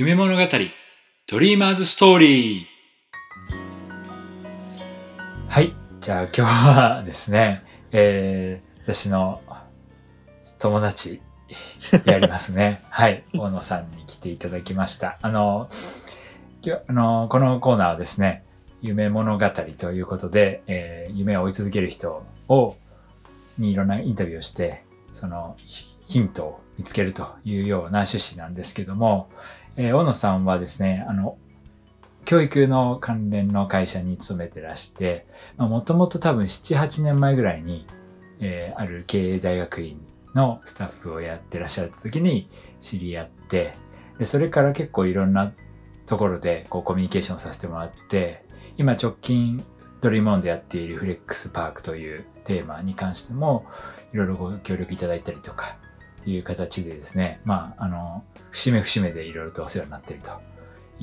夢物語ドリーマーズストーリー。はい。じゃあ今日はですね、えー、私の友達やりますね。はい。大野さんに来ていただきました。あの今日あのこのコーナーはですね夢物語ということで、えー、夢を追い続ける人をにいろんなインタビューをしてそのヒントを見つけるというような趣旨なんですけども、えー、大野さんはですね、あの、教育の関連の会社に勤めてらして、もともと多分7、8年前ぐらいに、えー、ある経営大学院のスタッフをやってらっしゃった時に知り合って、でそれから結構いろんなところでこうコミュニケーションさせてもらって、今直近ドリームオンでやっているフレックスパークというテーマに関してもいろいろご協力いただいたりとかいう形でですね、まあ、あの、節目節目でいろいろとお世話になっていると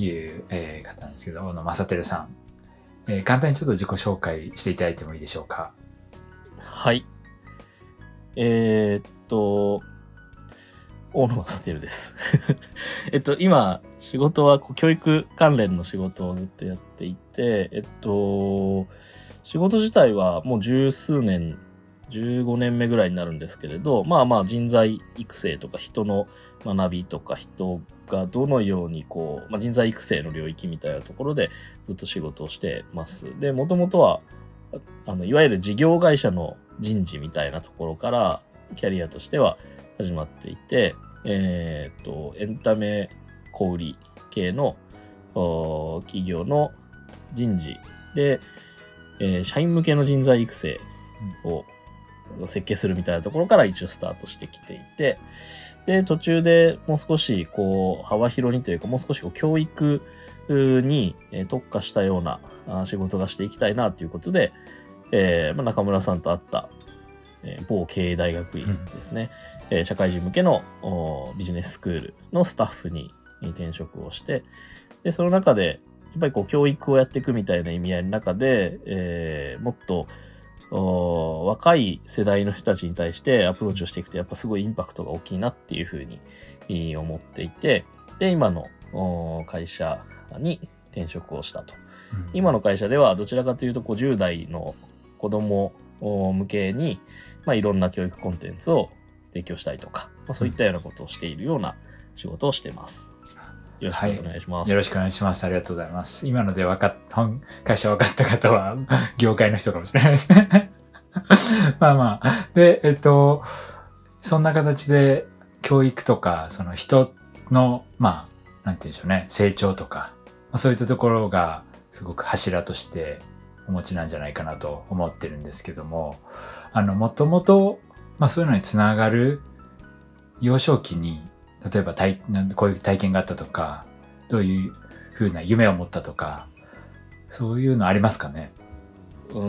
いう、えー、方なんですけど、小野正輝さん、えー、簡単にちょっと自己紹介していただいてもいいでしょうか？はい。えー、っと、大野正輝です。えっと、今、仕事は教育関連の仕事をずっとやっていて、えっと、仕事自体はもう十数年15年目ぐらいになるんですけれど、まあまあ人材育成とか人の学びとか人がどのようにこう、まあ、人材育成の領域みたいなところでずっと仕事をしてます。で、もともとは、あの、いわゆる事業会社の人事みたいなところからキャリアとしては始まっていて、えっ、と、エンタメ小売系の企業の人事で、えー、社員向けの人材育成を設計するみたいなところから一応スタートしてきていて、で、途中でもう少し、こう、幅広にというか、もう少しこう教育に特化したような仕事がしていきたいなということで、えー、まあ、中村さんと会った、えー、某経営大学院ですね、うん、えー、社会人向けのビジネススクールのスタッフに転職をして、で、その中で、やっぱりこう教育をやっていくみたいな意味合いの中で、えー、もっと若い世代の人たちに対してアプローチをしていくとやっぱすごいインパクトが大きいなっていうふうに思っていて、で、今の会社に転職をしたと。うん、今の会社ではどちらかというと50代の子供向けに、まあ、いろんな教育コンテンツを提供したりとか、まあ、そういったようなことをしているような仕事をしてます。よろしくお願いします、はい、よろしくお願いします。ありがとうございます。今ので分かっ、本、会社分かった方は、業界の人かもしれないですね。まあまあ。で、えっと、そんな形で、教育とか、その人の、まあ、なんて言うんでしょうね、成長とか、そういったところが、すごく柱としてお持ちなんじゃないかなと思ってるんですけども、あの、もともと、まあそういうのにつながる幼少期に例えば体こういう体験があったとか、どういうふうな夢を持ったとか、そういうのありますかね？う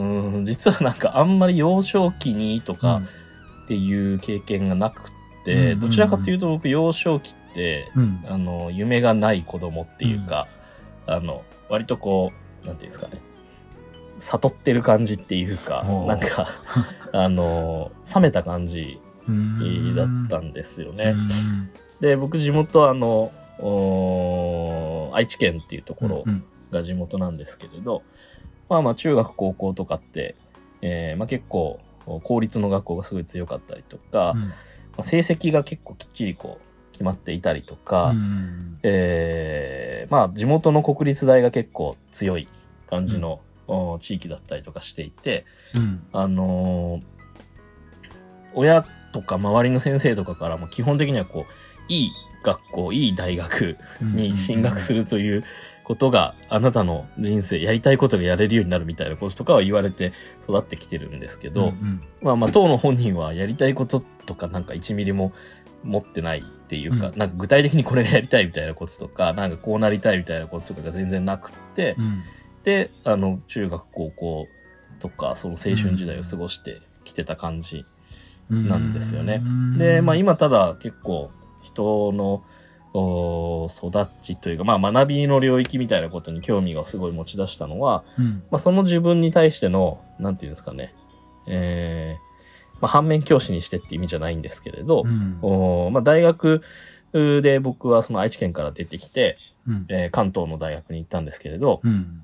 ん、実はなんかあんまり幼少期にとかっていう経験がなくて、うん、どちらかというと僕幼少期って、うん、あの、夢がない子供っていうか、うん、あの、割とこう、なんていうんですかね、悟ってる感じっていうか、なんか、あの、冷めた感じだったんですよね。で、僕地元あの、愛知県っていうところが地元なんですけれど、うんうん、まあまあ中学高校とかって、えー、まあ結構公立の学校がすごい強かったりとか、うん、まあ、成績が結構きっちりこう決まっていたりとか、うん、えー、まあ地元の国立大が結構強い感じの、うん、地域だったりとかしていて、うん、あのー、親とか周りの先生とかからも基本的にはこういい学校、いい大学に進学するということが、あなたの人生、やりたいことがやれるようになるみたいなこととかは言われて育ってきてるんですけど、うんうん、まあまあ、当の本人はやりたいこととかなんか1ミリも持ってないっていうか、うん、なんか具体的にこれがやりたいみたいなこととか、なんかこうなりたいみたいなこととかが全然なくって、うん、で、あの、中学、高校とか、その青春時代を過ごしてきてた感じなんですよね。で、まあ今ただ結構、人の育ちというか、まあ、学びの領域みたいなことに興味がすごい持ち出したのは、うん、まあ、その自分に対しての、なんていうんですかね、えー、まあ、反面教師にしてって意味じゃないんですけれど、うん、おまあ、大学で僕はその愛知県から出てきて、うん。えー関東の大学に行ったんですけれど、うん。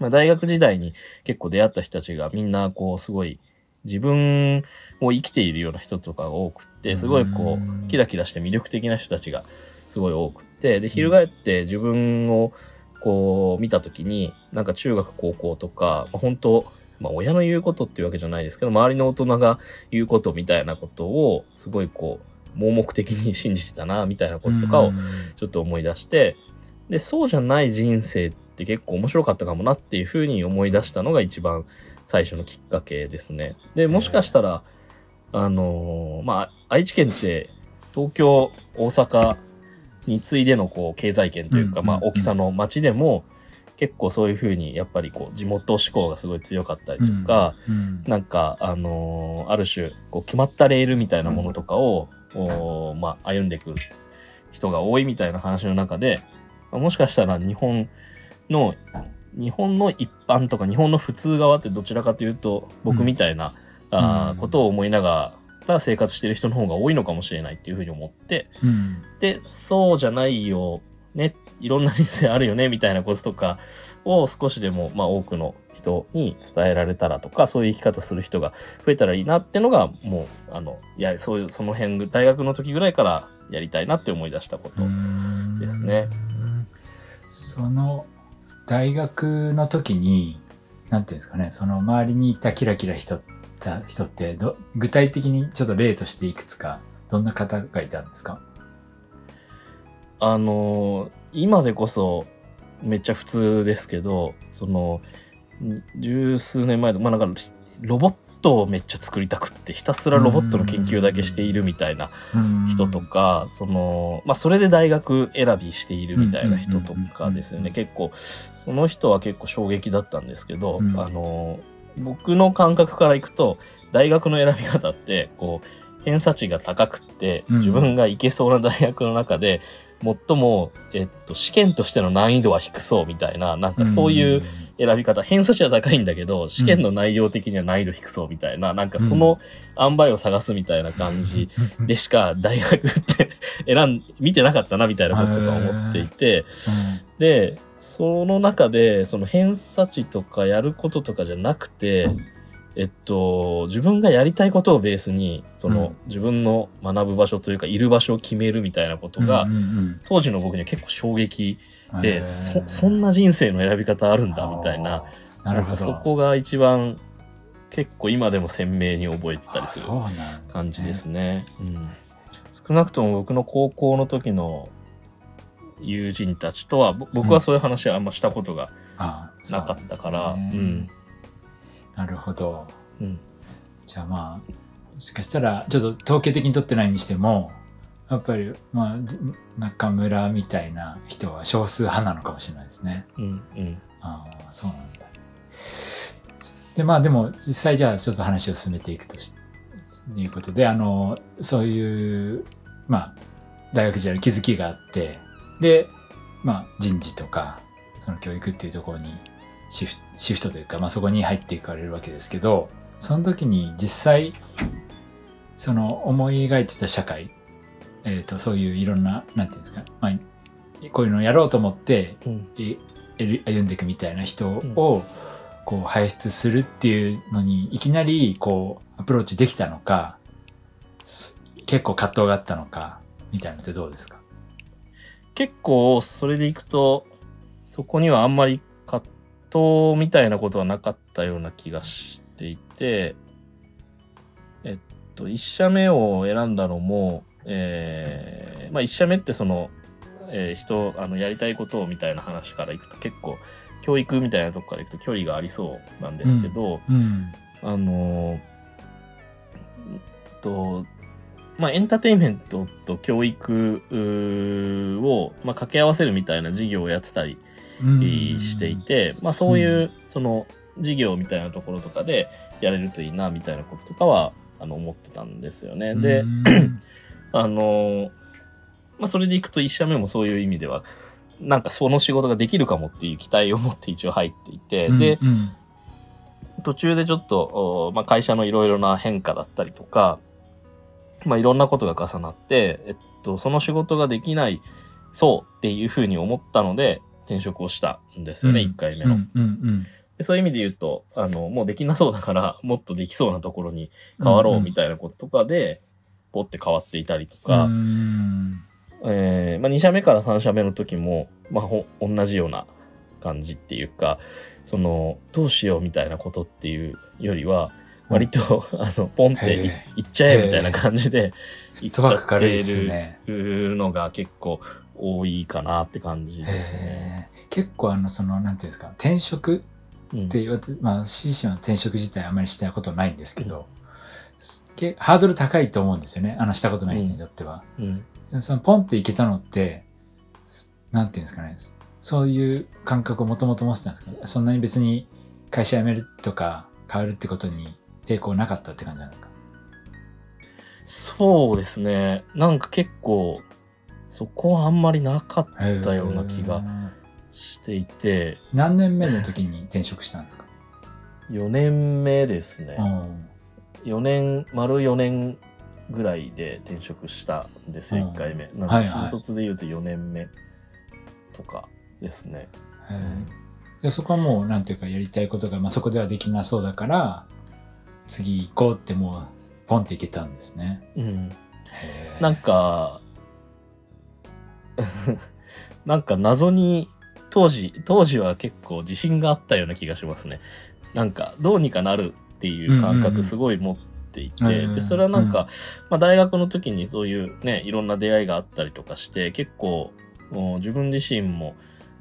まあ、大学時代に結構出会った人たちがみんなこうすごい自分を生きているような人とかが多くって、すごいこうキラキラして魅力的な人たちがすごい多くって、で、翻って自分をこう見たときに、なんか中学高校とか、まあ、本当まあ親の言うことっていうわけじゃないですけど、周りの大人が言うことみたいなことをすごいこう盲目的に信じてたな、みたいなこととかをちょっと思い出して、で、そうじゃない人生って結構面白かったかもなっていうふうに思い出したのが一番最初のきっかけですね。で、もしかしたら、あのーまあ、愛知県って東京、大阪に次いでのこう経済圏というか、まあ、うんうんうん大きさの町でも結構そういうふうにやっぱりこう地元志向がすごい強かったりとか、うん。なんか、あのーある種、こう、決まったレールみたいなものとかを、おーまあ、歩んでいく人が多いみたいな話の中で、まあもしかしたら日本の、日本の一般とか日本の普通側ってどちらかというと、僕みたいな、うんことを思いながら生活してる人の方が多いのかもしれないっていうふうに思って、うん。で、そうじゃないよ、ね、いろんな人生あるよね、みたいなこととかを少しでも、まあ多くの人に伝えられたらとか、そういう生き方する人が増えたらいいなってのが、もう、あの、いや、そういう、その辺、大学の時ぐらいからやりたいなって思い出したこと。ですねうん。その大学の時に、なんていうんですかね、その周りにいたキラキラ人た人ってど、具体的にちょっと例としていくつか、どんな方がいたんですか？あの今でこそめっちゃ普通ですけど、その、十数年前の、まあなんか、ロボットをめっちゃ作りたくって、ひたすらロボットの研究だけしているみたいな人とか、その、まあそれで大学選びしているみたいな人とかですよね。うんうん。うんうん結構、その人は結構衝撃だったんですけど、うん。あのー、僕の感覚からいくと、大学の選び方って、こう、偏差値が高くって、うん。自分が行けそうな大学の中で、最も、えっと、試験としての難易度は低そうみたいな、なんかそういう選び方、偏差値は高いんだけど、試験の内容的には難易度低そうみたいな、なんかその塩梅を探すみたいな感じうん。でしか大学って選ん、見てなかったなみたいなこととか思っていて、で、その中で、その偏差値とかやることとかじゃなくて、えっと、自分がやりたいことをベースに、その、うん。自分の学ぶ場所というか、いる場所を決めるみたいなことが、うんうん当時の僕には結構衝撃うんで、そ、そんな人生の選び方あるんだ、みたいな。なるほど。そこが一番、結構今でも鮮明に覚えてたりする感じですね。うん。少なくとも僕の高校の時の友人たちとは、ぼ僕はそういう話はあんましたことがなかったから、そうなんなるほど。うん。じゃあまあ、もしかしたら、ちょっと統計的に取ってないにしても、やっぱり、まあ、じ中村みたいな人は少数派なのかもしれないですね。うん。うん。ああ、そうなんだ。で、まあでも、実際じゃあちょっと話を進めていくとし、いうことで、あの、そういう、まあ、大学時代の気づきがあって、で、まあ人事とか、その教育っていうところにシフシフトというか、まあそこに入っていかれるわけですけど、その時に実際、その思い描いてた社会、えっ、と、そういういろんな、なんていうんですか、まあ、こういうのをやろうと思って、うん。え歩歩んでいくみたいな人をこう輩出するっていうのにいきなりこうアプローチできたのかす結構葛藤があったのかみたいなのってどうですか？結構、それでいくと、そこにはあんまり葛藤みたいなことはなかったような気がしていて、えっと、一社目を選んだのも、えー、まあ一社目ってその、えー人、あの、やりたいことをみたいな話からいくと結構、教育みたいなとこからいくと距離がありそうなんですけど、うんあのーと、まあ、エンターテインメントと教育を、まあ、掛け合わせるみたいな事業をやってたりしていて、まあ、そういう、その、事業みたいなところとかでやれるといいな、みたいなこととかは、あの、思ってたんですよね。で、うんあのーまあ、それでいくと一社目もそういう意味では、なんかその仕事ができるかもっていう期待を持って一応入っていて、で、うん。途中でちょっと、おまあ、会社のいろいろな変化だったりとか、まあいろんなことが重なって、えっと、その仕事ができない、そうっていうふうに思ったので、転職をしたんですよね、うん。1回目の、うんうん。でそういう意味で言うと、あの、もうできなそうだから、もっとできそうなところに変わろうみたいなこととかで、ポって変わっていたりとか、うん。えーまあ、2社目から3社目の時も、まあ、ほ同じような感じっていうか、その、どうしようみたいなことっていうよりは、割と、あの、ポンっていっちゃえみたいな感じで、フットワーク軽いですね。るのが結構多いかなって感じですね。結構あの、その、なんていうんですか、転職うんって言われて、まあ、私自身は転職自体あまりしたことないんですけど、けハードル高いと思うんですよね。あの、したことない人にとっては。うん。そのポンっていけたのって、すなんていうんですかね、そういう感覚をもともと持ってたんですかそんなに別に会社辞めるとか変わるってことに抵抗なかったって感じなんですか？そうですね。なんか結構、そこはあんまりなかったような気がしていて、何年目の時に転職したんですか？4年目ですね。うん4年、丸4年ぐらいで転職したんですよ、うん1回目。なんで、はいはい新卒で言うと4年目とかですね。へーでそこはもうなんていうかやりたいことが、まあ、そこではできなそうだから次行こうってもうポンっていけたんですね。うん。なんか、なんか謎に、当時、当時は結構自信があったような気がしますね。なんか、どうにかなるっていう感うんうんうん。覚すごい持っていて、うんで、それはなんか、うん。まあ大学の時にそういうね、いろんな出会いがあったりとかして、結構、自分自身も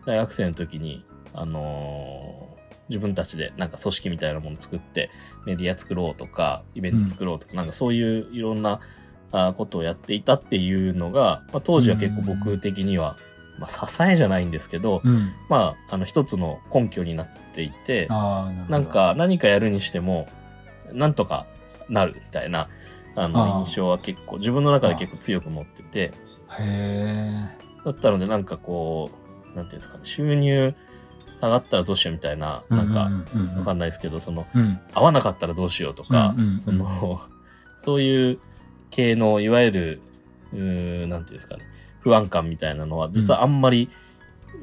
大学生の時に、あのー自分たちでなんか組織みたいなもの作って、メディア作ろうとか、イベント作ろうとか、なんかそういういろんなあことをやっていたっていうのが、まあ、当時は結構僕的には、まあ、支えじゃないんですけど、うん、まあ、あの、一つの根拠になっていて、なんか何かやるにしても、なんとかなるみたいな、あの、印象は結構、自分の中で結構強く持ってて、へだったのでなんかこう、なんていうんですかね、収入下がったらどうしようみたいな、えなんか、わかんないですけど、その、うん。合わなかったらどうしようとか、うんうんうんその、そういう系の、いわゆる、うーなんていうんですかね、不安感みたいなのは、実はあんまり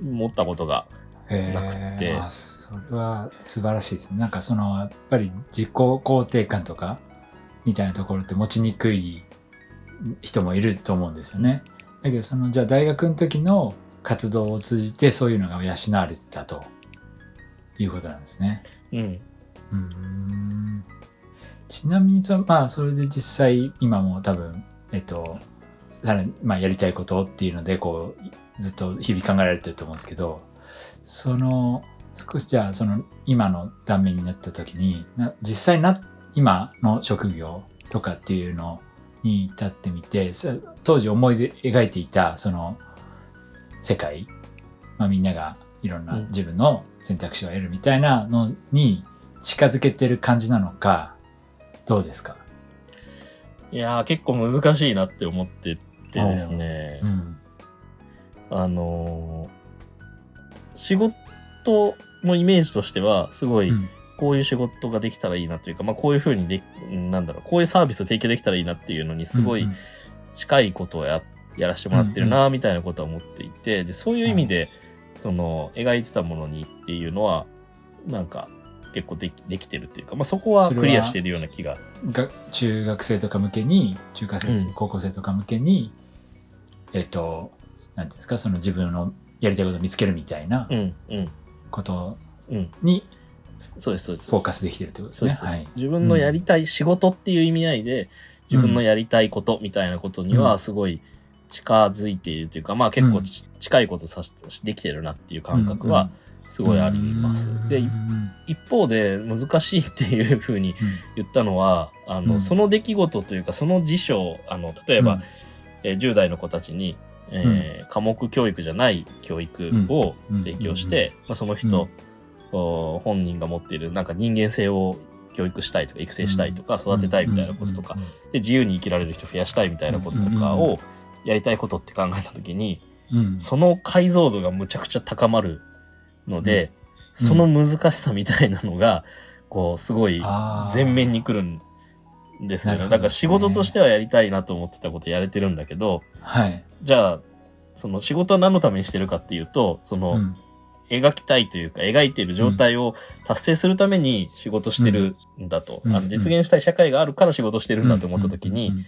持ったことが、へなくてーあそれは素晴らしいですね。なんかそのやっぱり自己肯定感とかみたいなところって持ちにくい人もいると思うんですよね。だけどそのじゃあ大学の時の活動を通じてそういうのが養われてたということなんですね。うん。うーんちなみにそ、まあ、それで実際、今も多分、えっと、まあ、やりたいことっていうので、こう、ずっと日々考えられてると思うんですけど、その、少しじゃあ、その、今の断面になった時に、な実際な、今の職業とかっていうのに立ってみて、さ当時思いで描いていた、その、世界、まあ、みんながいろんなうん。自分の選択肢を得るみたいなのに近づけてる感じなのか、どうですか？いやー、結構難しいなって思っててですね。う、ん。あのー仕事のイメージとしては、すごい、うん。こういう仕事ができたらいいなというか、まあこういうふうにで、なんだろう、こういうサービスを提供できたらいいなっていうのに、すごい近いことをや、やらせてもらってるな、みたいなことは思っていて、で、そういう意味で、その、描いてたものにっていうのは、なんか、結構できできてるっていうか、まあそこはクリアしてるような気が。が中学生とか向けに、中華生、うん高校生とか向けに、えっ、と、なんですか、その自分のやりたいことを見つけるみたいなうん、うん、ことうん。にそうです、そうです。フォーカスできてるってことですね。そうです。自分のやりたい仕事っていう意味合いで、自分のやりたいことみたいなことにはうんすごい近づいているというか、まあ結構ち近いことさしできてるなっていう感覚はすごいあります。で、い一方で難しいっていうふうに言ったのは、あの、うん。その出来事というか、その事象、あの、例えば、えー10代の子たちに、えー科目教育じゃない教育をうん。提供して、まあ、その人、お本人が持っているなんか人間性を教育したいとか育成したいとか育てたいみたいなこととか、で自由に生きられる人増やしたいみたいなこととかをやりたいことって考えた時に、うん、うん。その解像度がむちゃくちゃ高まるので、うん。その難しさみたいなのが、こう、すごい前面に来るんですよね。だから仕事としてはやりたいなと思ってたことやれてるんだけど、はい。じゃあ、その仕事は何のためにしてるかっていうと、その、うん。描きたいというか、描いている状態を達成するために仕事してるん。だと、うん。あの実現したい社会があるから仕事してるんだと思った時に、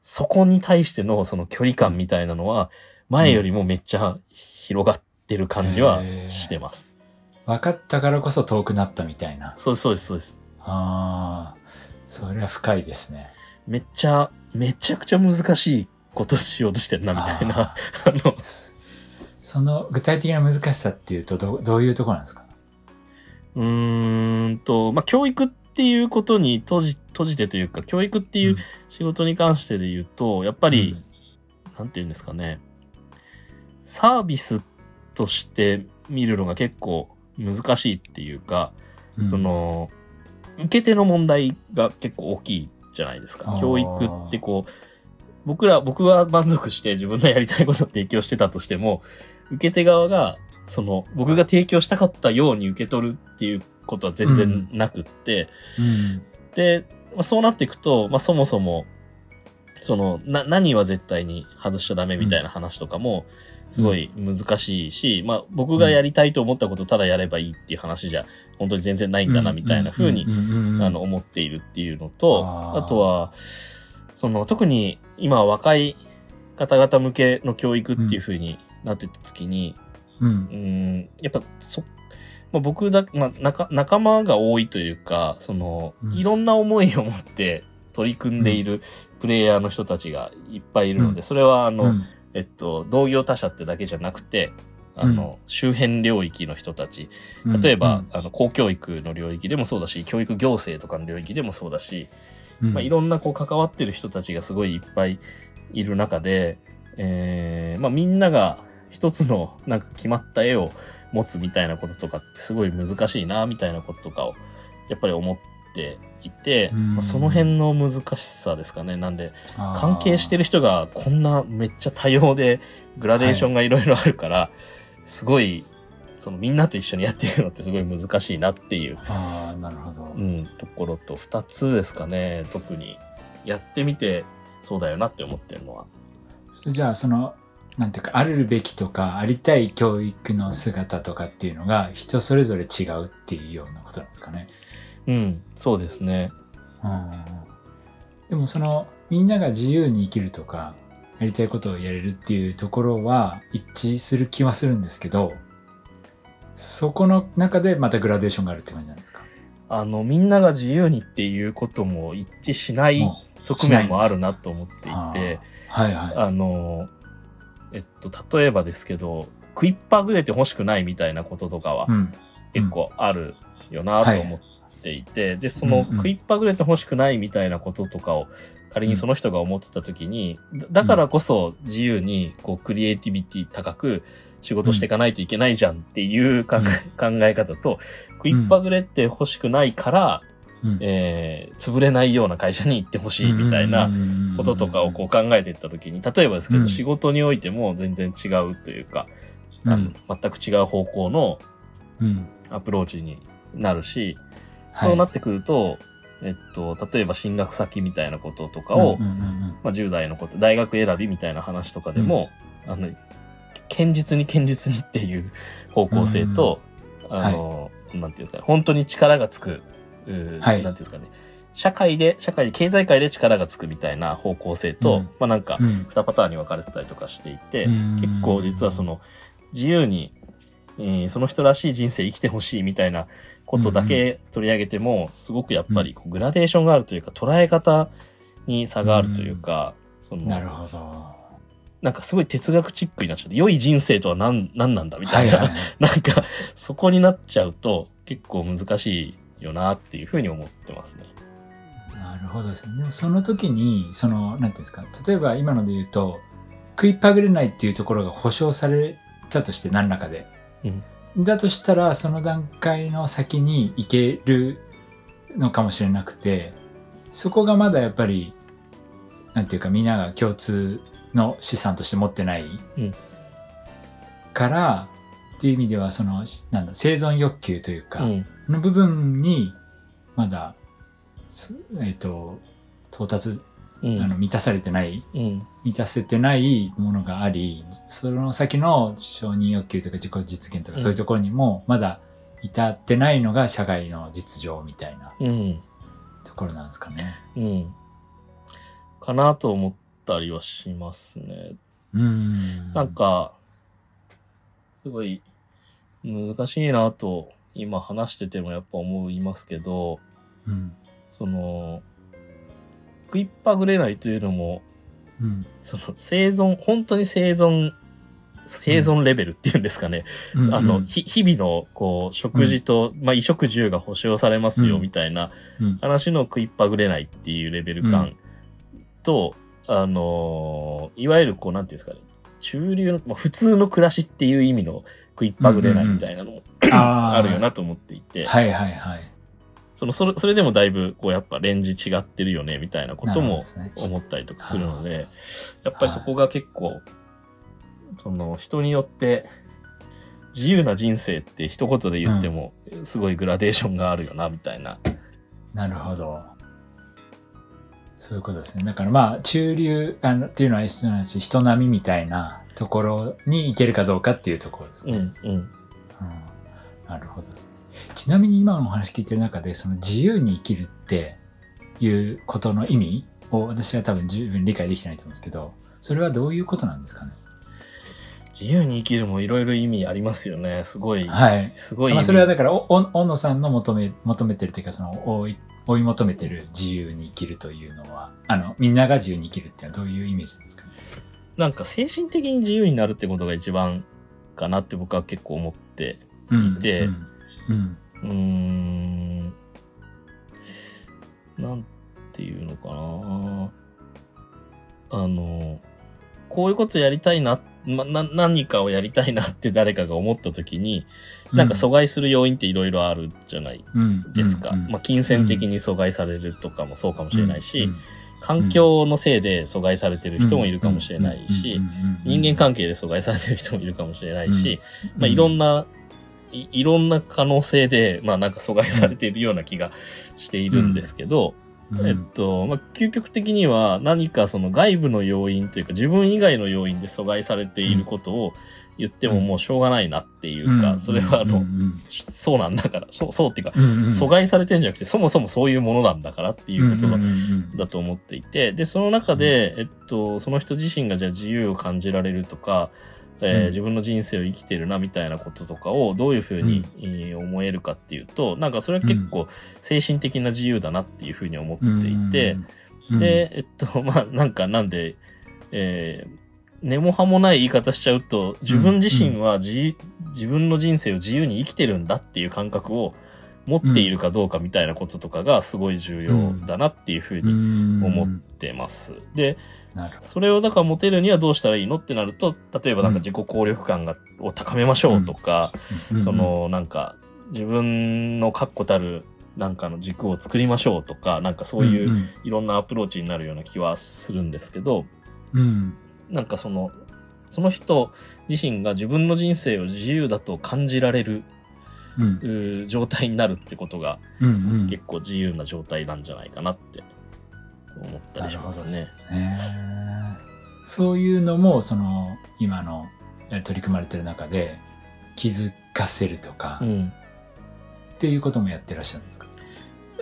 そこに対してのその距離感みたいなのは、前よりもめっちゃ広がってる感じはしてます。分かったからこそ遠くなったみたいな。そうです、そうです、そうです。ああ、それは深いですね。めっちゃ、めちゃくちゃ難しいことしようとしてるな、みたいな。あ の、そその具体的な難しさっていうとど、どういうところなんですか？うーんと、まあ、教育っていうことに閉じ、閉じてというか、教育っていう仕事に関してで言うと、やっぱり、なんて言うんですかね、サービスとして見るのが結構難しいっていうか、うん。そ、の、受け手の問題が結構大きいじゃないですか。教育ってこう、僕ら、僕は満足して自分のやりたいことを提供してたとしても、受け手側が、その、僕が提供したかったように受け取るっていうことは全然なくって、うん。で、まあそうなっていくと、まあ、そもそも、その、な、何は絶対に外しちゃダメみたいな話とかも、すごい難しいし、まあ、僕がやりたいと思ったことをただやればいいっていう話じゃ、本当に全然ないんだな、みたいな風に、にあの、思っているっていうのと、あとは、その、特に今若い方々向けの教育っていう風になってった時に、うん。うーん、やっぱ、そ、まあ、僕だ、まあ、仲、仲間が多いというか、その、うん。いろんな思いを持って取り組んでいるプレイヤーの人たちがいっぱいいるので、うん。それは、あの、うんえっと、同業他社ってだけじゃなくて、あの、周辺領域の人たち、例えば、あの、公教育の領域でもそうだし、教育行政とかの領域でもそうだし、うん。まあ、いろんなこう関わってる人たちがすごいいっぱいいる中で、えーまあ、みんなが一つのなんか決まった絵を持つみたいなこととかってすごい難しいな、みたいなこととかをやっぱり思っていて、うんまあ、その辺の難しさですかね。なんで、関係してる人がこんなめっちゃ多様でグラデーションがいろいろあるから、すごい、そのみんなと一緒にやっていくのってすごい難しいなっていうあーなるほど。うん、ところと二つですかね、特に。やってみて、そうだよなって思ってるのは。それじゃあそのなんていうかあるべきとかありたい教育の姿とかっていうのが人それぞれ違うっていうようなことなんですかね。うん、そうですね。うん。でもそのみんなが自由に生きるとかやりたいことをやれるっていうところは一致する気はするんですけどそこの中でまたグラデーションがあるって感じなんですか？あの、みんなが自由にっていうことも一致しないも側面もあるなと思っていあて、はいはい。あの、えっと、例えばですけど、食いっぱぐれて欲しくないみたいなこととかはうん。結構あるよなと思っていて、で、その食いっぱぐれて欲しくないみたいなこととかを仮にその人が思ってた時に、だだからこそ自由にこうクリエイティビティ高く仕事していかないといけないじゃんっていう考え,、考え方と、食いっぱぐれて欲しくないから、うん。えー潰れないような会社に行ってほしいみたいなこととかをこう考えていった時に、例えばですけど、うん。仕事においても全然違うというか、うん、あの全く違う方向のうん。アプローチになるし、はい。そうなってくると、えっと、例えば進学先みたいなこととかを、うんうんうんまあ、10代のこと、大学選びみたいな話とかでも、あの、堅実に堅実にっていう方向性と、あの、なんていうんですかね、本当に力がつく、はい。なんていうんですかね、社会で、社会で、経済界で力がつくみたいな方向性と、うん。まあなんかう、ん。二パターンに分かれてたりとかしていて、うん。結構実はその、自由に、えーその人らしい人生生きてほしいみたいなことだけ取り上げても、すごくやっぱりこうグラデーションがあるというか、捉え方に差があるというか、その、なるほど。なんかすごい哲学チックになっちゃって、良い人生とは何、何なんだみたいな、はいはい なんか、そこになっちゃうと結構難しいよなっていうふうに思ってますね。なるほどですね。でもその時に、その、なんていうんですか、例えば今ので言うと、食いっぱぐれないっていうところが保証されたとして何らかで。うん。だとしたら、その段階の先に行けるのかもしれなくて、そこがまだやっぱり、なんていうかみんなが共通の資産として持ってないうんから、っていう意味では、その、なんだ、生存欲求というか、うん。の部分にまだすえっ、と到達、うん。あの満たされてないうん。満たせてないものがありその先の承認欲求とか自己実現とかうんそういうところにもまだ至ってないのが社会の実情みたいなうん。ところなんですかね。うん。かなと思ったりはしますね。うんなんか、すごい難しいなと今話しててもやっぱ思いますけど、うんその、食いっぱぐれないというのも、うん。その生存、本当に生存、生存レベルっていうんですかね。うん。あの、うんひ日々の、こう、食事と、まあ、衣食住が保障されますよ、うん。みたいなうん。話の食いっぱぐれないっていうレベル感と、あのーいわゆるこう、なんていうんですかね、中流の、まあ、普通の暮らしっていう意味の食いっぱぐれないみたいなのも、あーあるよなと思っていて、はいはいはい。その、それ、それでもだいぶ、こう、やっぱレンジ違ってるよね、みたいなことも思ったりとかするので、やっぱりそこが結構、その、人によって、自由な人生って一言で言っても、すごいグラデーションがあるよな、みたいな。なるほど。そういうことですね。だからまあ、中流あのっていうのは、すなわち人並みみたいなところに行けるかどうかっていうところですね。うん、うん。うんなるほどですね。ちなみに今のお話聞いてる中で、その自由に生きるっていうことの意味を私は多分十分理解できてないと思うんですけど、それはどういうことなんですかね？自由に生きるもいろいろ意味ありますよね。すごい、はい。すごい。まあ、それはだから、おお小野さんの求め、求めてるというか、その、追い、追い求めてる自由に生きるというのは、あの、みんなが自由に生きるっていうのはどういうイメージですかね？なんか精神的に自由になるってことが一番かなって僕は結構思ってうんでうん。うん。うーん、なんていうのかな。あの、こういうことやりたいな、ま、な、何かをやりたいなって誰かが思った時に、なんか阻害する要因っていろいろあるじゃないうん。ですか。うん。まあ、金銭的に阻害されるとかもそうかもしれないし、うん。環境のせいで阻害されてる人もいるかもしれないし、人間関係で阻害されてる人もいるかもしれないし、まあ、いろん。な、いいろんな可能性で、まあなんか阻害されているような気がしているんですけど、うん。えっと、まあ究極的には何かその外部の要因というか自分以外の要因で阻害されていることを言ってももうしょうがないなっていうか、それはあの、そうなんだから、そう、そうっていうか、阻害されてんじゃなくて、そもそもそういうものなんだからっていうことだだと思っていて、で、その中で、えっと、その人自身がじゃあ自由を感じられるとか、えーうん。自分の人生を生きてるなみたいなこととかをどういうふうに、えー思えるかっていうと、なんかそれは結構精神的な自由だなっていうふうに思っていて、で、えっと、まあ、なんかなんで、えー根も葉もない言い方しちゃうと、自分自身は自,、自分の人生を自由に生きてるんだっていう感覚を持っているかどうかみたいなこととかがすごい重要だなっていうふうに思ってます。で、それをだから持てるにはどうしたらいいのってなると、例えばなんか自己効力感がを高めましょうとか、そのなんか自分の確固たるなんかの軸を作りましょうとか、なんかそういういろんなアプローチになるような気はするんですけど、うん、なんかその、その人自身が自分の人生を自由だと感じられる、うん、状態になるってことが、うんうん、結構自由な状態なんじゃないかなって思ったりしますね。そういうのも、その、今の取り組まれてる中で気づかせるとか、うん、っていうこともやってらっしゃるんですか？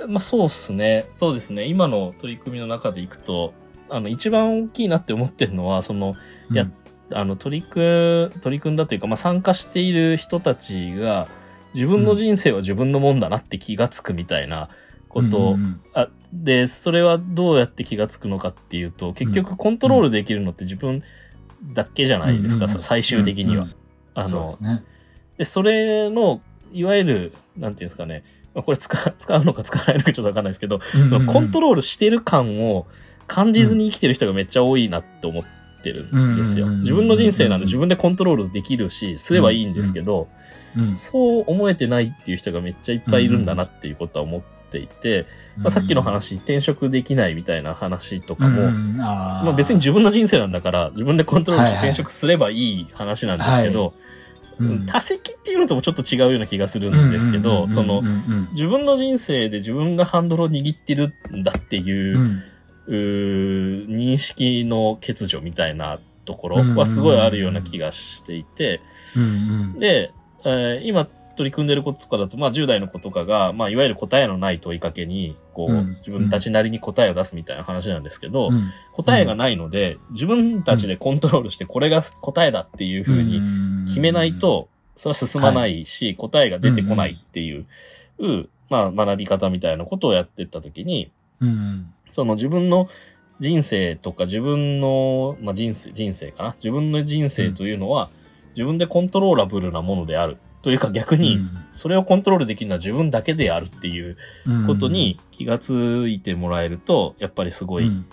まあそうっすね。そうですね。今の取り組みの中でいくと、あの、一番大きいなって思ってるのは、その、うん、や、あの、取り組、取り組んだというか、まあ参加している人たちが、自分の人生は自分のもんだなって気がつくみたいなこと。を、うんうん、あで、それはどうやって気がつくのかっていうと、結局コントロールできるのって自分だけじゃないですか、うんうん、最終的には。うあの、そね、で、それの、いわゆる、なんていうんですかね、これ使 使うのか使わないのかちょっとわかんないですけど、うんうん、コントロールしてる感を感じずに生きてる人がめっちゃ多いなって思ってるんですよ。自分の人生なんで自分でコントロールできるし、すればいいんですけど、そう思えてないっていう人がめっちゃいっぱいいるんだなっていうことは思っていて、まあ、さっきの話、転職できないみたいな話とかも、まあ別に自分の人生なんだから、自分でコントロールして転職すればいい話なんですけど、多席っていうのともちょっと違うような気がするんですけど、その、自分の人生で自分がハンドルを握ってるんだっていう認識の欠如みたいなところはすごいあるような気がしていて、うんうん。で、えー今取り組んでることとかだと、まあ10代の子とかが、まあいわゆる答えのない問いかけに、こう、うん自分たちなりに答えを出すみたいな話なんですけど、うん。答えがないので、自分たちでコントロールしてこれが答えだっていうふうに決めない、と、それは進まないし、答えが出てこないっていう、まあ学び方みたいなことをやってったときに、その自分の人生とか自分の、まあ、人生、人生かな？自分の人生というのは、自分でコントローラブルなものである。というか逆に、それをコントロールできるのは自分だけであるっていううんことに気がついてもらえると、やっぱりすごい、うん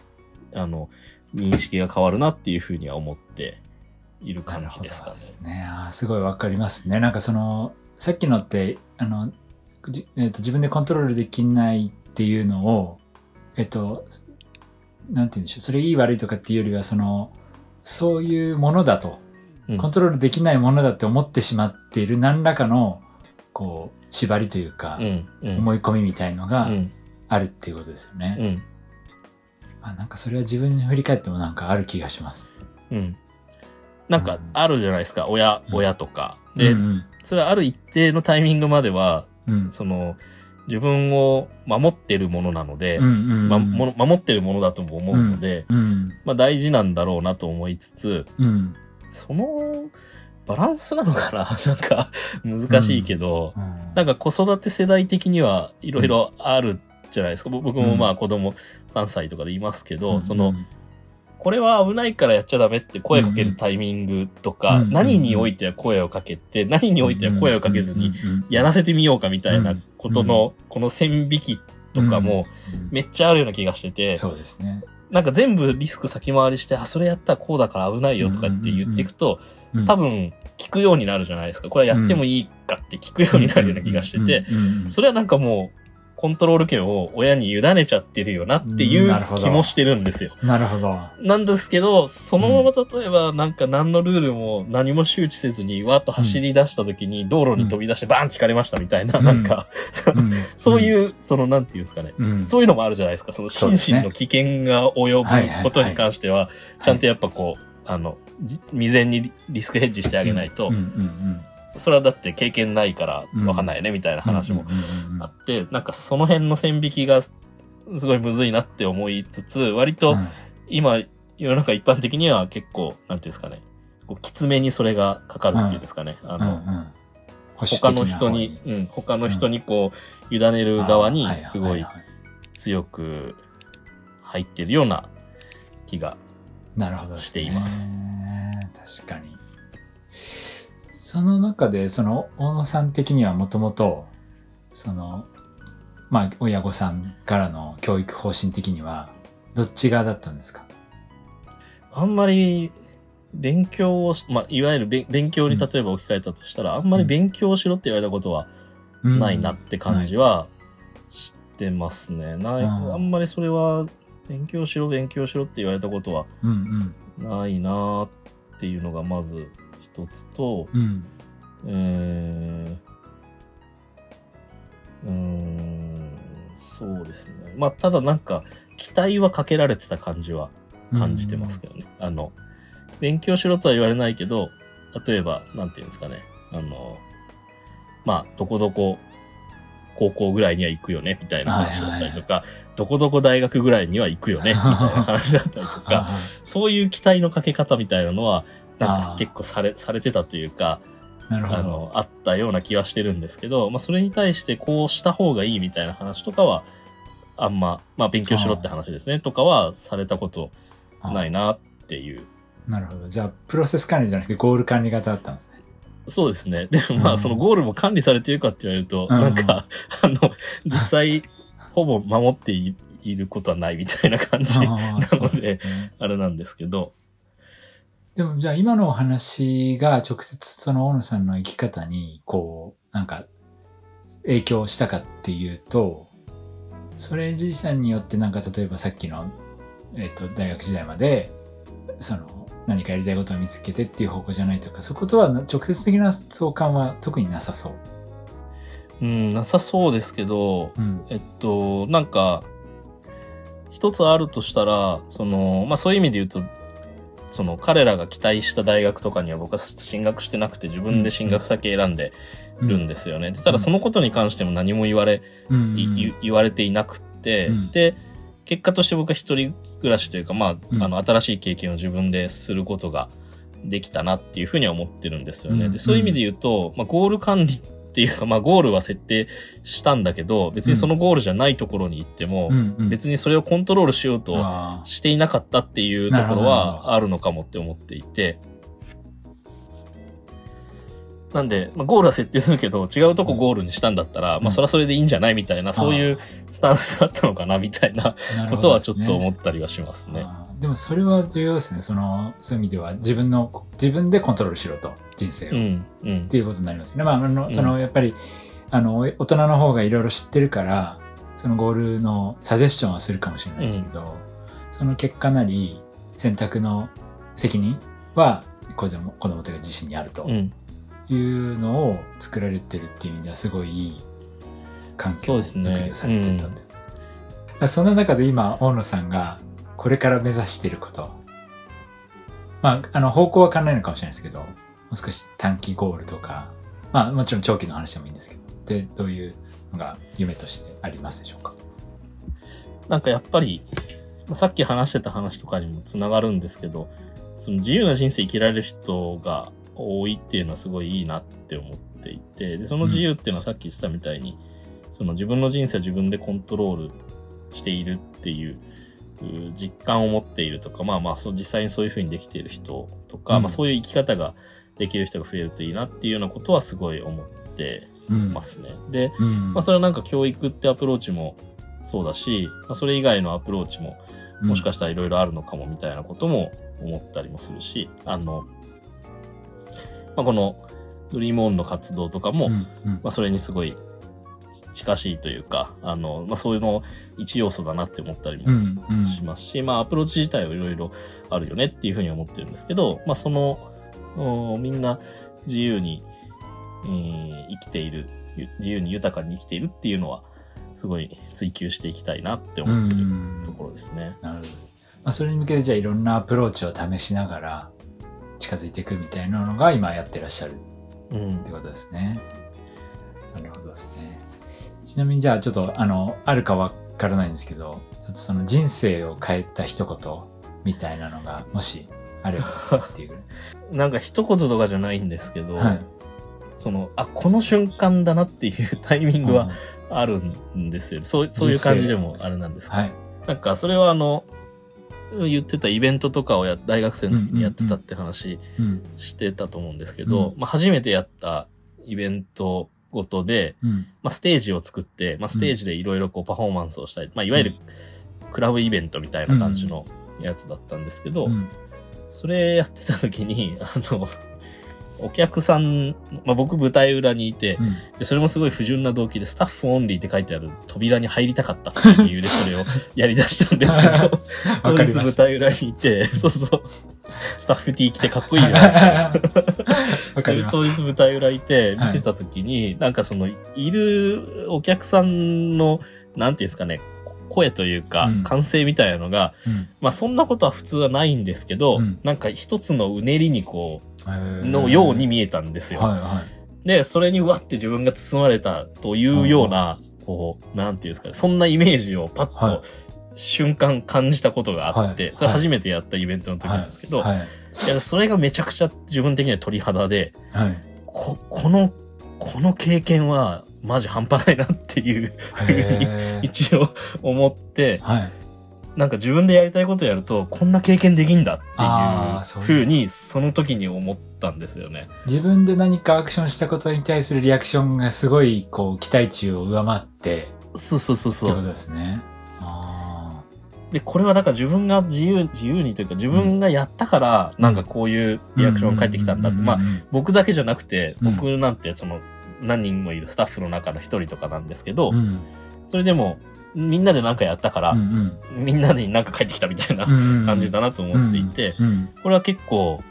あの、認識が変わるなっていうふうには思っている感じですかねすね。あーすごいわかりますね。なんかその、さっきのって、あの、じえっと自分でコントロールできないっていうのを、えっと、なんて言うんでしょう。それいい悪いとかっていうよりは、その、そういうものだと、うんコントロールできないものだって思ってしまっている何らかの、こう、縛りというか、うん、うん。思い込みみたいのがうん、あるっていうことですよね。うん、あなんかそれは自分に振り返ってもなんかある気がします。うん。なんかうん、あるじゃないですか。親、うん親とか。で、うんそれはある一定のタイミングまでは、うん、うんその、自分を守ってるものなので、うんうん。ま、もの守ってるものだとも思うので、うんまあ大事なんだろうなと思いつつ、うん。そのバランスなのかな？なんか難しいけど、うん。なんか子育て世代的にはいろいろあるじゃないですか。ぼ僕もまあ子供3歳とかでいますけど、その、これは危ないからやっちゃダメって声かけるタイミングとか、うん何においては声をかけて、何においては声をかけずに、やらせてみようかみたいなことの、この線引きとかも、めっちゃあるような気がしてて、そうですね。なんか全部リスク先回りして、あ、それやったらこうだから危ないよとかって言っていくと、うん。多分聞くようになるじゃないですか。これやってもいいかって聞くようになるような気がしてて、、それはなんかもう、コントロール権を親に委ねちゃってるよなっていう気もしてるんですよ。なるほど。なんですけど、そのまま例えばなんか何のルールも何も周知せずにわーっと走り出した時に道路に飛び出してバーンって引かれましたみたいな、うん。なんか、そうういう、そのなんていうんですかね。ん、そういうのもあるじゃないですか。その心身の危険が及ぶことに関しては、ちゃんとやっぱこう、あの、じ未然にリスクヘッジしてあげないと。うん、うんうんそれはだって経験ないからわかんないよね、みたいな話もあって、なんかその辺の線引きがすごいむずいなって思いつつ、割とうん今、世の中一般的には結構、なんていうんですかね、こうきつめにそれあかかるっていうんですかね。あの、他の人に、うん、他の人にこう、委ねる側にすごい強く入ってるような気が。しています。確かに。その中で、その、大野さん的にはもともと、その、まあ、親御さんからの教育方針的には、どっち側だったんですか？あんまり勉強をし、まあ、いわゆるべ勉強に例えば置き換えたとしたら、あんまり勉強をしろって言われたことはないなって感じはしてますね。ない、うんあんまりそれは、勉強しろ、勉強しろって言われたことはうんうん。ないなーっていうのがまず一つと、うんえー、うーん、そうですね。まあ、ただなんか、期待はかけられてた感じは感じてますけどね。あの、勉強しろとは言われないけど、例えば、なんていうんですかね。あの、まあ、どこどこ、高校ぐらいには行くよね、みたいな話だったりとか、どこどこ大学ぐらいには行くよね、みたいな話だったりとか、あ そういう期待のかけ方みたいなのは、なんか結構され、されてたというか。あの、あったような気はしてるんですけど、まあ、それに対してこうした方がいいみたいな話とかは、あんま、まあ、勉強しろって話ですね、とかはされたことないなっていう。なるほど。じゃあ、プロセス管理じゃなくてゴール管理型だったんですね。そうですね。でもまあ、うんそのゴールも管理されているかって言われると、うんなんか、あの、実際、ほぼ守っていいることはないみたいな感じなので、あれなんですけど、でもじゃあ今のお話が直接その大野さんの生き方にこうなんか影響したかっていうとそれ自身によってなんか例えばさっきの、えっと大学時代までその何かやりたいことを見つけてっていう方向じゃないとかそことは直接的な相関は特になさそう。うん、なさそうですけど、うんえっと、なんか、一つあるとしたら、その、まあそういう意味で言うと、その彼らが期待した大学とかには僕は進学してなくて自分で進学先選んでるんですよね。でただそのことに関しても何も言われ、うん。い言言われていなくって、うん。で、結果として僕は一人暮らしというか、まあ、うん。あの、新しい経験を自分ですることができたなっていうふうには思ってるんですよね。うん。で、そういう意味で言うと、まあ、ゴール管理っていうか、まあ、ゴールは設定したんだけど、別にそのゴールじゃないところに行っても、うんうん。別にそれをコントロールしようとしていなかったっていうところはあるのかもって思っていて、なんで、まあ、ゴールは設定するけど、違うとこゴールにしたんだったら、うんまあ、それはそれでいいんじゃないみたいな、そういうスタンスだったのかな、みたいなことはちょっと思ったりはしますね。でもそれは重要ですね。その、そういう意味では自分の、自分でコントロールしろと、人生を。っうん、うんて。いうことになりますね。まあ、あの、んその、やっぱり、あの、大人の方がいろいろ知ってるから、そのゴールのサジェスションはするかもしれないですけど、その結果なり、選択の責任は、子供子供というか自身にあるとうん。いうのを作られてるっていう意味ではすごいいい環境そうですね。作りをされてたということそんな中で今大野さんがこれから目指していること。まああの方向は変わらないのかもしれないですけどもう少し短期ゴールとか。まあもちろん長期の話でもいいんですけど。でどういうのが夢としてありますでしょうか？なんかやっぱり、まあさっき話してた話とかにもつながるんですけど、その自由な人生生きられる人が多いっていうのはすごいいいなって思っていて、で、その自由っていうのはさっき言ってたみたいに、その自分の人生を自分でコントロールしているっていう、う実感を持っているとか、まあまあそう、実際にそういうふうにできている人とか、うん。まあそういう生き方ができる人が増えるといいなっていうようなことはすごい思ってうん。ますね。で、うん。まあそれはなんか教育ってアプローチもそうだし、まあ、それ以外のアプローチももしかしたらいろいろあるのかもみたいなことも思ったりもするし、あの、まあ、このドリームオンの活動とかも、まうんうんあ、それにすごい近しいというか、あの、まあ、そういうの一要素だなって思ったりうもんうんしますし、まあ、アプローチ自体はいろいろあるよねっていうふうに思ってるんですけど、まあ、その、おみんな自由に、えー生きている、ゆ自由に豊かに生きているっていうのは、すごい追求していきたいなって思ってるところですね。なるほど。まあ、それに向けてじゃあいろんなアプローチを試しながら近づいていくみたいなのが今やってらっしゃるうんってことですね。なるほどですね。ちなみにじゃあちょっとあの、あるかわからないんですけど、ちょっとその人生を変えた一言みたいなのがもしあればっていう。なんか一言とかじゃないんですけど、はい。その、あ、この瞬間だなっていうタイミングはあるんですよ。そうそういう感じでもあれなんですけどはい。なんかそれはあの、言ってたイベントとかをや大学生の時にやってたって話うん。してたと思うんですけど、うんまあ初めてやったイベントごとで、うん。まあステージを作って、まあステージでいろいろこうパフォーマンスをしたり、まあいわゆるクラブイベントみたいな感じのやつだったんですけど、うん。それやってた時に、あの、お客さん、まあ、僕舞台裏にいて、うんでそれもすごい不純な動機で、スタッフオンリーって書いてある扉に入りたかったっていう理由でそれを やり出したんですけど、わ当日。舞台裏にいて、そうそう、スタッフ T 着てかっこいいじゃないですか。わかります。当日舞台裏いてはい見てた時に、なんかその、いるお客さんの、なんていうんですかね、こ声というかうん、歓声みたいなのが、うんまあそんなことは普通はないんですけど、うんなんか一つのうねりにこう、のように見えたんですよ。はいはい。で、それにうわって自分が包まれたというような、こう、なんていうんですかね、そんなイメージをパッはいと瞬間感じたことがあって、はいそれ初めてやったイベントの時なんですけど、はい。いやそれがめちゃくちゃ自分的には鳥肌で、はい。こ、この、この経験はマジ半端ないなっていう、へー 一応思って、はい。なんか自分でやりたいことやると、こんな経験できんだっていういう風に、その時に思ったんですよね。自分で何かアクションしたことに対するリアクションがすごい、こう、期待値を上回って、そうそうそうそう。ってことですね。あで、これはだから自分が自由、自由にというか自分がやったから、なんかこういうリアクションが返ってきたんだって。まあ、あ、僕だけじゃなくて、うん僕なんてその、何人もいるスタッフの中の一人とかなんですけど、うんそれでも、みんなで何かやったから、うんみんなに何か返ってきたみたいなうんうん感じだなと思っていて、うんこれは結構、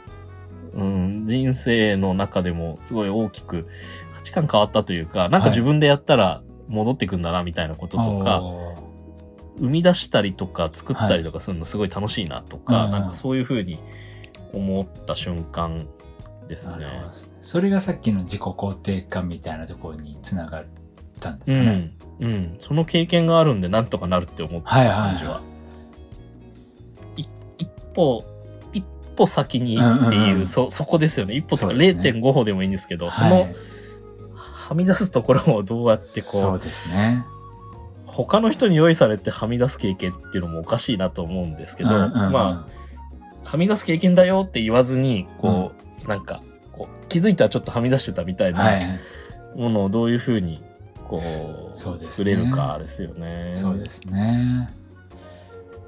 うん、人生の中でもすごい大きく価値観変わったというか、なんか自分でやったら戻ってくんだなみたいなこととか、おー生み出したりとか作ったりとかするのすごい楽しいなとか、うんなんかそういうふうに思った瞬間ですね。それがさっきの自己肯定感みたいなところにつながったんですかね。うん。うん。その経験があるんでなんとかなるって思ったはいはいはい感じは。い一歩、一歩先にっていう、うんうんうんそ、そこですよね。一歩とかね0.5歩でもいいんですけど、そはいの、はみ出すところをどうやってこそうう、ですね。他の人に用意されてはみ出す経験っていうのもおかしいなと思うんですけど、うんうんうんまあ、はみ出す経験だよって言わずに、こう、なんか、こう気づいたらちょっとはみ出してたみたいは。ないものをどういうふうに、こう、そうですね作れるかですよね。そうですね。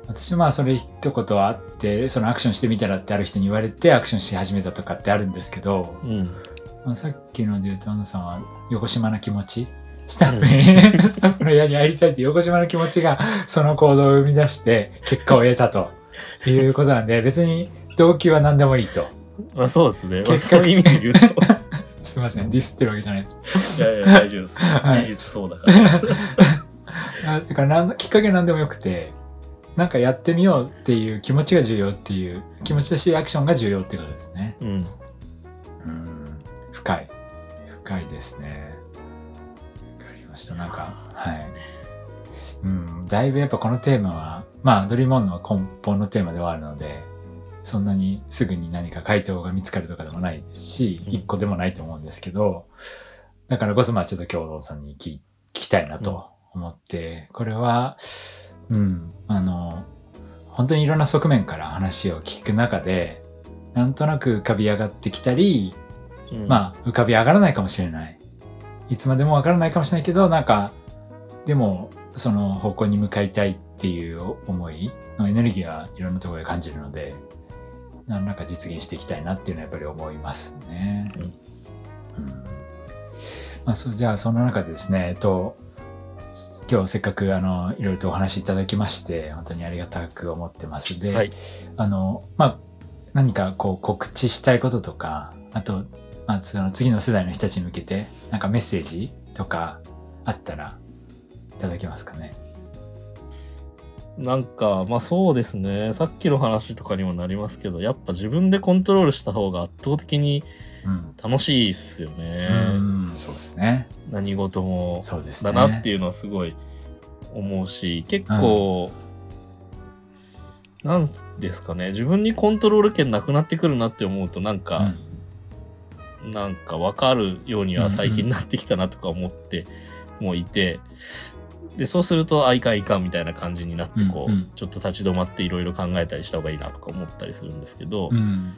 私はまあそれ一言あって、そのアクションしてみたらってある人に言われてアクションし始めたとかってあるんですけど、うん。まあ、さっきので言うと、安野さんは横島な気持ちスタッフに、スタッフの家に入りたいって横島の気持ちがその行動を生み出して結果を得たということなんで、別に動機は何でもいいと。まあそうですね。まあ、結果そういう意味で言うと。すいません、ディスってるわけじゃない。いやいや、大丈夫です。はい事実そうだから。あだからなんきっかけなんでもよくて、なんかやってみようっていう気持ちが重要っていう、気持ちとしてアクションが重要っていうことですね。うん。うん、深い。深いですね。わかりました。なんか、はい。うん、だいぶやっぱこのテーマは、まあ、ドリームオンの根本のテーマではあるので、そんなにすぐに何か回答が見つかるとかでもないですし、うん。一個でもないと思うんですけど、だからこそまあちょっと共同さんに聞聞きたいなと思って、これは、うん、あの、本当にいろんな側面から話を聞く中で、なんとなく浮かび上がってきたり、うん。まあ、浮かび上がらないかもしれない。いつまでもわからないかもしれないけど、なんか、でも、その方向に向かいたいっていう思いのエネルギーはいろんなところで感じるので、何らか実現していきたいなっていうのはやっぱり思いますね。うんうんまあ、そうじゃあその中でですね、えっと、今日せっかくあのいろいろとお話しいただきまして本当にありがたく思ってますで、はい。あの、まあ、何かこう告知したいこととか、あと、まあ、その次の世代の人たちに向けて、なんかメッセージとかあったらいただけますかね。なんか、まあそうですね。さっきの話とかにもなりますけど、やっぱ自分でコントロールした方が圧倒的にうん。楽しいっすよね。うん、そうですね。何事も。そうですね。だなっていうのはすごい思うし、結構、なんですかね、自分にコントロール権なくなってくるなって思うと、なんか、なんかわかるようには最近なってきたなとか思ってもいて、で、そうすると、あ、いかんいかんみたいな感じになって、こう、うん。うんちょっと立ち止まっていろいろ考えたりした方がいいなとか思ったりするんですけど、うん。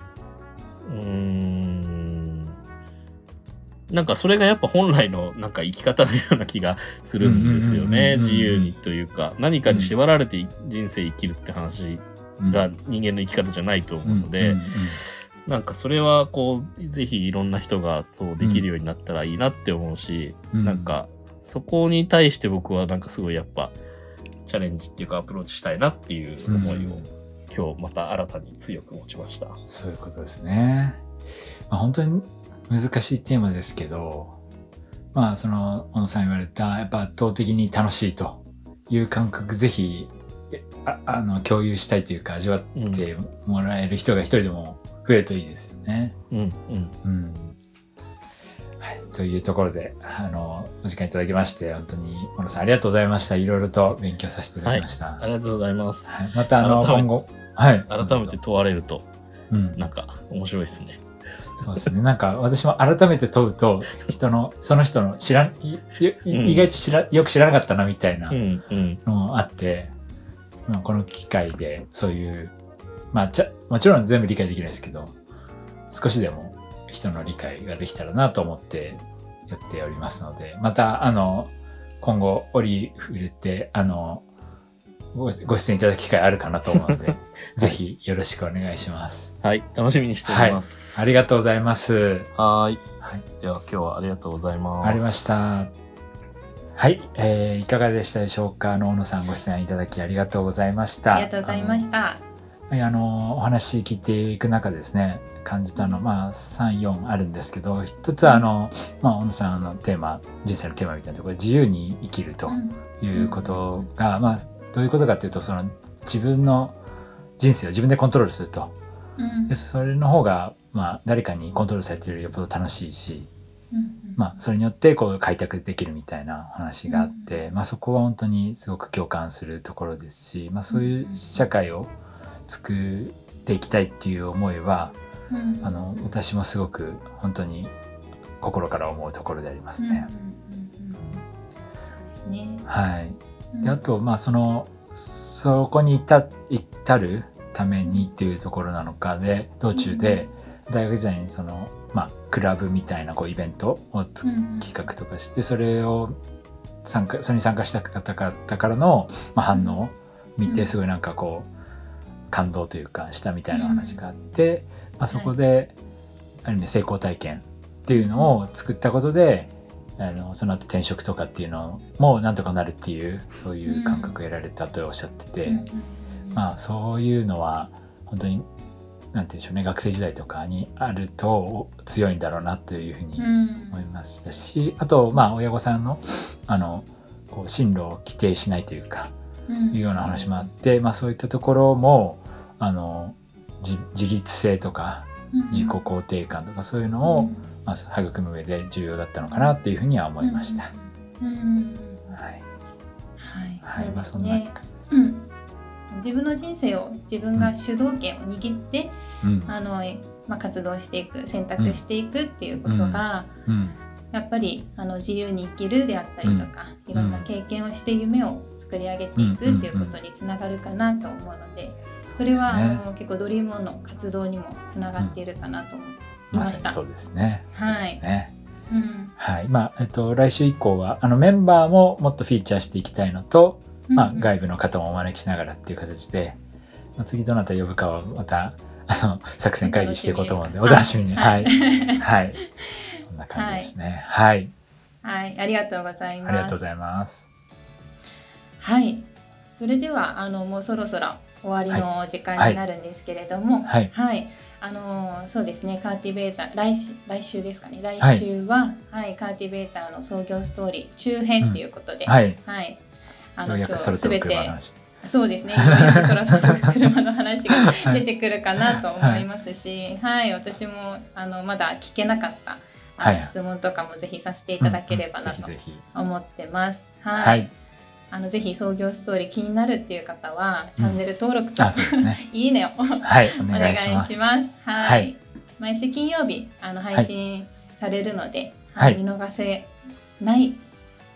うーん。なんかそれがやっぱ本来のなんか生き方のような気がするんですよね。自由にというか、何かに縛られて人生生きるって話うん。が人間の生き方じゃないと思うので、なんかそれはこう、ぜひいろんな人がそうできるようになったらいいなって思うし、うん。なんかそこに対して僕はなんかすごいやっぱチャレンジっていうかアプローチしたいなっていう思いを、うん今日また新たに強く持ちました。そういうことですね。まあ、本当に難しいテーマですけど、まあその小野さん言われたやっぱ圧倒的に楽しいという感覚ぜひえああの共有したいというか味わってもらえる人が一人でも増えるといいですよね。うんうん。うんはい、というところであのお時間いただきまして本当に小野さんありがとうございました。いろいろと勉強させていただきました。ありがとうございます。はい、またあの今後はい改めて問われると、うんなんか面白いですね。そうですね。なんか私も改めて問うと、人の、その人の知らん、いいうん意外と知ら、よく知らなかったなみたいなうんうん。のもあって、まあ、この機会でそういう、まあちゃ、もちろん全部理解できないですけど、少しでも人の理解ができたらなと思ってやっておりますので、また、あの、今後折触れて、あの、ごご出演いただく機会あるかなと思うので、ぜひよろしくお願いします。はい、楽しみにしております。ありがとうございます。はーい。はい。では今日はありがとうございます。ありまし。た。はい、えーいかがでしたでしょうか？あの小野さんご出演いただきありがとうございました。ありがとうございました。あの。お話聞いていく中でですね、感じたのまあ三四あるんですけど、一つはあのまあ小野さんのテーマ、人生のテーマみたいなところで自由に生きるとうん。いうことが、まあどういうことかっていうとその自分の人生を自分でコントロールすると。うん。でそれの方が、まあ、誰かにコントロールされてるよりよっぽど楽しいし、うんまあ、それによってこう開拓できるみたいな話があって、まあ、そこは本当にすごく共感するところですし、まあ、そういう社会を作っていきたいっていう思いはうん。あの私もすごく本当に心から思うところでありますね。はい、うん。であとまあそのそこに至至るためにっていうところなのかで道中で大学時代にその、まあ、クラブみたいなこうイベントを企画とかしてそれを参加それに参加した方々からの、まあ、反応を見うん。てすごいなんかこう感動というかしたみたいな話があって、まあ、そこで、ある意味成功体験っていうのを作ったことであのその後転職とかっていうのもなんとかなるっていうそういう感覚を得られたとおっしゃってて、うん。うんまあそういうのは本当になんて言うんでしょうね学生時代とかにあると強いんだろうなというふうにうん。思いましたしあとまあ親御さんのあのこう進路を規定しないというかうんいうような話もあって、まあ、そういったところもあの自自立性とか自己肯定感とかそういうのを、まあ、育む上で重要だったのかなっていうふうには思いました。。自分の人生を自分が主導権を握って、うん、あのまあ、活動していく選択していくっていうことが、うん、やっぱりあの自由に生きるであったりとか、いろんな経験をして夢を作り上げていくっていうことにつながるかなと思うのでそれは、あの結構ドリームオンの活動にもつながっているかなと思いました。まそうですね。はいそうんはい、まあ、えっと、来週以降は、あの、メンバーももっとフィーチャーしていきたいのと、まあ、うん外部の方もお招きしながらっていう形で、まあ、次どなた呼ぶかはまた、あの、作戦会議していこうと思うんで、おお楽しみに。はい。はいはい。そんな感じですね。はい。はい、ありがとうございます。ありがとうございます。はい、それではあのもうそろそろ終わりの時間になるんですけれども、はい。あのそうですね、カーティベーター来週来週ですかね。来はい週は、はい、カーティベーターの創業ストーリー中編ということで、はい。はい、あの今日すべて。そうですね、そろそろ 車の話が出てくるかなと思いますし、はい、私もあのまだ聞けなかった。はい質問とかもぜひさせていただければなと思ってます。はい。あのぜひ創業ストーリー気になるっていう方は、チャンネル登録とうですね。いいねをおはい。お願願いいします。します。はい、はい毎週金曜日あの配信されるので、はい見逃せない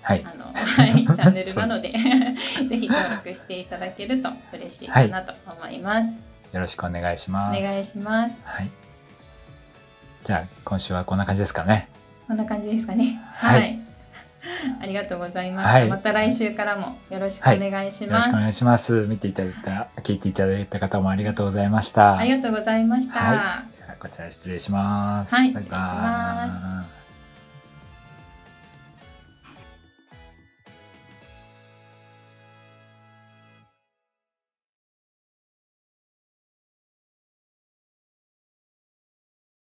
はい。あの、はい、チャンネルなので ぜひ登録していただけると嬉しいかなと思います。よろしくお願いします。お願いします。はい。じゃあ、今週はこんな感じですかね。こんな感じですかね。はいはい。ありがとうございました。はいまた来週からもよろしくお願いします。よろしくお願いします。見ていただいた、聞いていただいた方もありがとうございました。ありがとうございました。はではこちら失礼します。はい、失礼します。